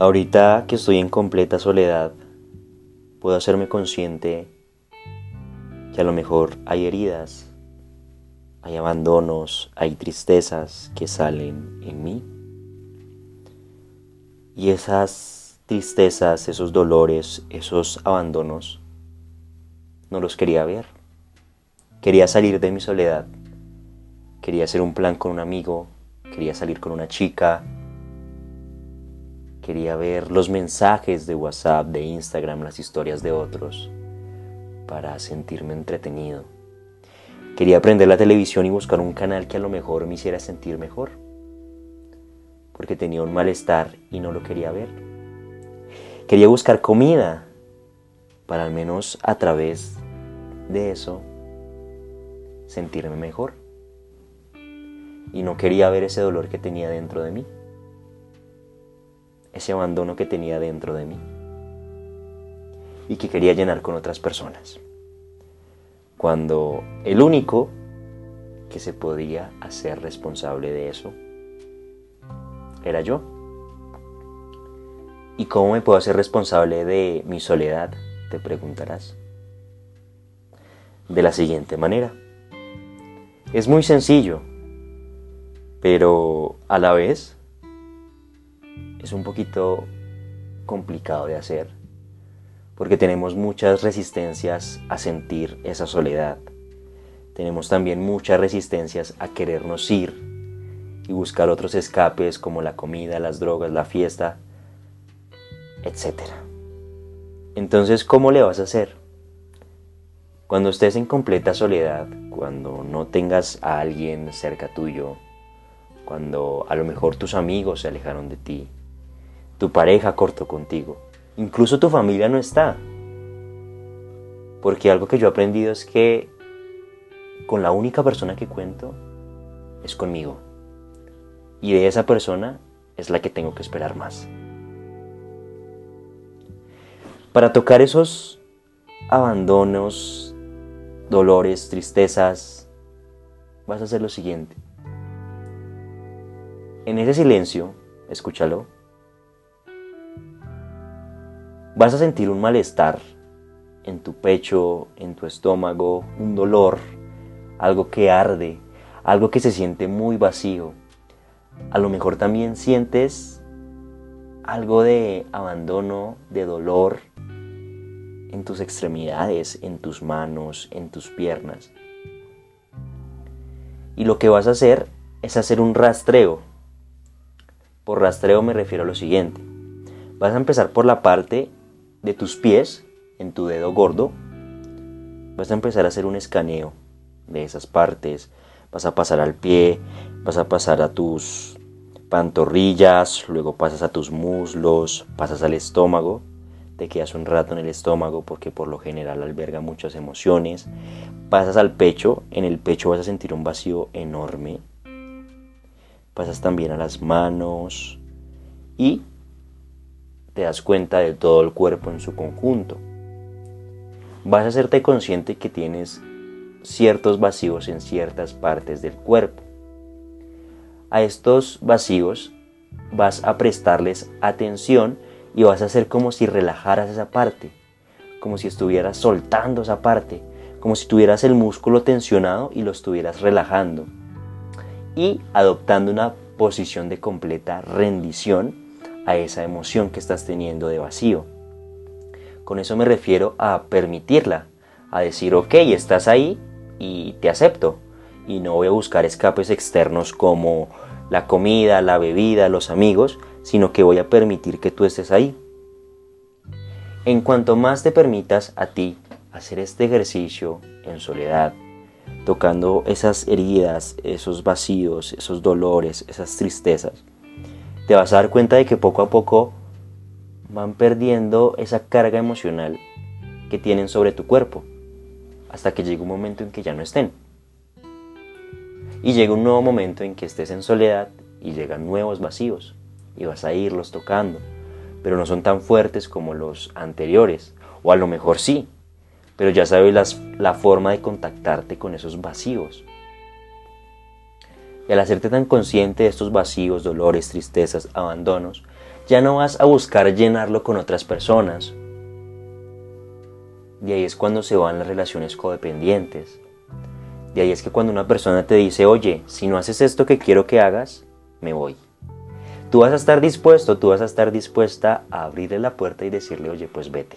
Ahorita que estoy en completa soledad, puedo hacerme consciente que a lo mejor hay heridas, hay abandonos, hay tristezas que salen en mí. Y esas tristezas, esos dolores, esos abandonos, no los quería ver. Quería salir de mi soledad. Quería hacer un plan con un amigo, quería salir con una chica, Quería ver los mensajes de WhatsApp, de Instagram, las historias de otros, para sentirme entretenido. Quería prender la televisión y buscar un canal que a lo mejor me hiciera sentir mejor, porque tenía un malestar y no lo quería ver. Quería buscar comida, para al menos a través de eso sentirme mejor. Y no quería ver ese dolor que tenía dentro de mí ese abandono que tenía dentro de mí y que quería llenar con otras personas. Cuando el único que se podía hacer responsable de eso era yo. ¿Y cómo me puedo hacer responsable de mi soledad? Te preguntarás. De la siguiente manera. Es muy sencillo, pero a la vez es un poquito complicado de hacer, porque tenemos muchas resistencias a sentir esa soledad. Tenemos también muchas resistencias a querernos ir y buscar otros escapes como la comida, las drogas, la fiesta, etc. Entonces, ¿cómo le vas a hacer? Cuando estés en completa soledad, cuando no tengas a alguien cerca tuyo, cuando a lo mejor tus amigos se alejaron de ti, tu pareja cortó contigo, incluso tu familia no está. Porque algo que yo he aprendido es que con la única persona que cuento es conmigo. Y de esa persona es la que tengo que esperar más. Para tocar esos abandonos, dolores, tristezas, vas a hacer lo siguiente. En ese silencio, escúchalo, Vas a sentir un malestar en tu pecho, en tu estómago, un dolor, algo que arde, algo que se siente muy vacío. A lo mejor también sientes algo de abandono, de dolor en tus extremidades, en tus manos, en tus piernas. Y lo que vas a hacer es hacer un rastreo. Por rastreo me refiero a lo siguiente. Vas a empezar por la parte de tus pies en tu dedo gordo, vas a empezar a hacer un escaneo de esas partes. Vas a pasar al pie, vas a pasar a tus pantorrillas, luego pasas a tus muslos, pasas al estómago. Te quedas un rato en el estómago porque por lo general alberga muchas emociones. Pasas al pecho, en el pecho vas a sentir un vacío enorme. Pasas también a las manos y te das cuenta de todo el cuerpo en su conjunto. Vas a hacerte consciente que tienes ciertos vacíos en ciertas partes del cuerpo. A estos vacíos vas a prestarles atención y vas a hacer como si relajaras esa parte, como si estuvieras soltando esa parte, como si tuvieras el músculo tensionado y lo estuvieras relajando y adoptando una posición de completa rendición a esa emoción que estás teniendo de vacío. Con eso me refiero a permitirla, a decir, ok, estás ahí y te acepto. Y no voy a buscar escapes externos como la comida, la bebida, los amigos, sino que voy a permitir que tú estés ahí. En cuanto más te permitas a ti hacer este ejercicio en soledad, tocando esas heridas, esos vacíos, esos dolores, esas tristezas, te vas a dar cuenta de que poco a poco van perdiendo esa carga emocional que tienen sobre tu cuerpo, hasta que llega un momento en que ya no estén. Y llega un nuevo momento en que estés en soledad y llegan nuevos vacíos y vas a irlos tocando, pero no son tan fuertes como los anteriores, o a lo mejor sí, pero ya sabes la forma de contactarte con esos vacíos. Y al hacerte tan consciente de estos vacíos, dolores, tristezas, abandonos, ya no vas a buscar llenarlo con otras personas. De ahí es cuando se van las relaciones codependientes. De ahí es que cuando una persona te dice, oye, si no haces esto que quiero que hagas, me voy. Tú vas a estar dispuesto, tú vas a estar dispuesta a abrirle la puerta y decirle, oye, pues vete.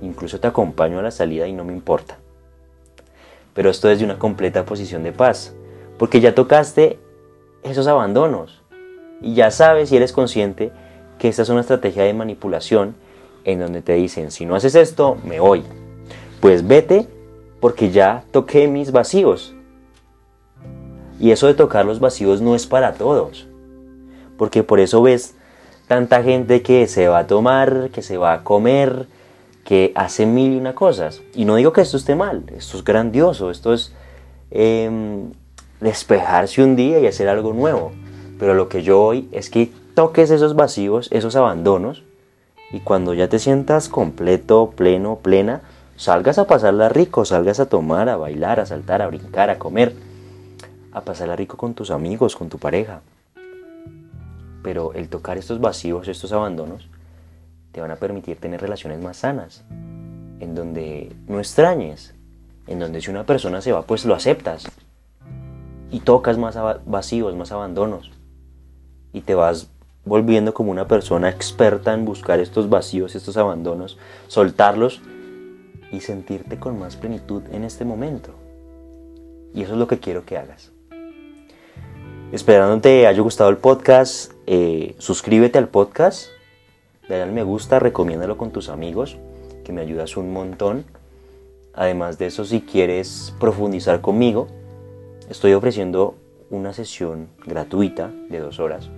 Incluso te acompaño a la salida y no me importa. Pero esto es de una completa posición de paz, porque ya tocaste esos abandonos y ya sabes y eres consciente que esta es una estrategia de manipulación en donde te dicen, si no haces esto, me voy. Pues vete porque ya toqué mis vacíos. Y eso de tocar los vacíos no es para todos. Porque por eso ves tanta gente que se va a tomar, que se va a comer, que hace mil y una cosas. Y no digo que esto esté mal, esto es grandioso, esto es em, despejarse un día y hacer algo nuevo. Pero lo que yo hoy es que toques esos vacíos, esos abandonos, y cuando ya te sientas completo, pleno, plena, salgas a pasarla rico, salgas a tomar, a bailar, a saltar, a brincar, a comer, a pasarla rico con tus amigos, con tu pareja. Pero el tocar estos vacíos, estos abandonos, te van a permitir tener relaciones más sanas, en donde no extrañes, en donde si una persona se va, pues lo aceptas y tocas más vacíos, más abandonos y te vas volviendo como una persona experta en buscar estos vacíos, estos abandonos, soltarlos y sentirte con más plenitud en este momento. Y eso es lo que quiero que hagas. Esperando te haya gustado el podcast, eh, suscríbete al podcast dale al me gusta, recomiéndalo con tus amigos, que me ayudas un montón. Además de eso, si quieres profundizar conmigo, estoy ofreciendo una sesión gratuita de dos horas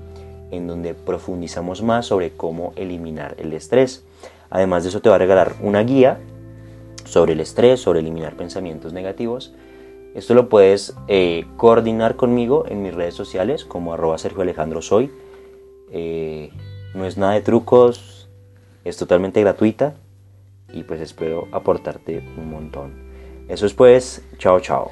en donde profundizamos más sobre cómo eliminar el estrés. Además de eso, te va a regalar una guía sobre el estrés, sobre eliminar pensamientos negativos. Esto lo puedes eh, coordinar conmigo en mis redes sociales como arroba Sergio Alejandro Soy. Eh, no es nada de trucos, es totalmente gratuita y pues espero aportarte un montón. Eso es pues, chao chao.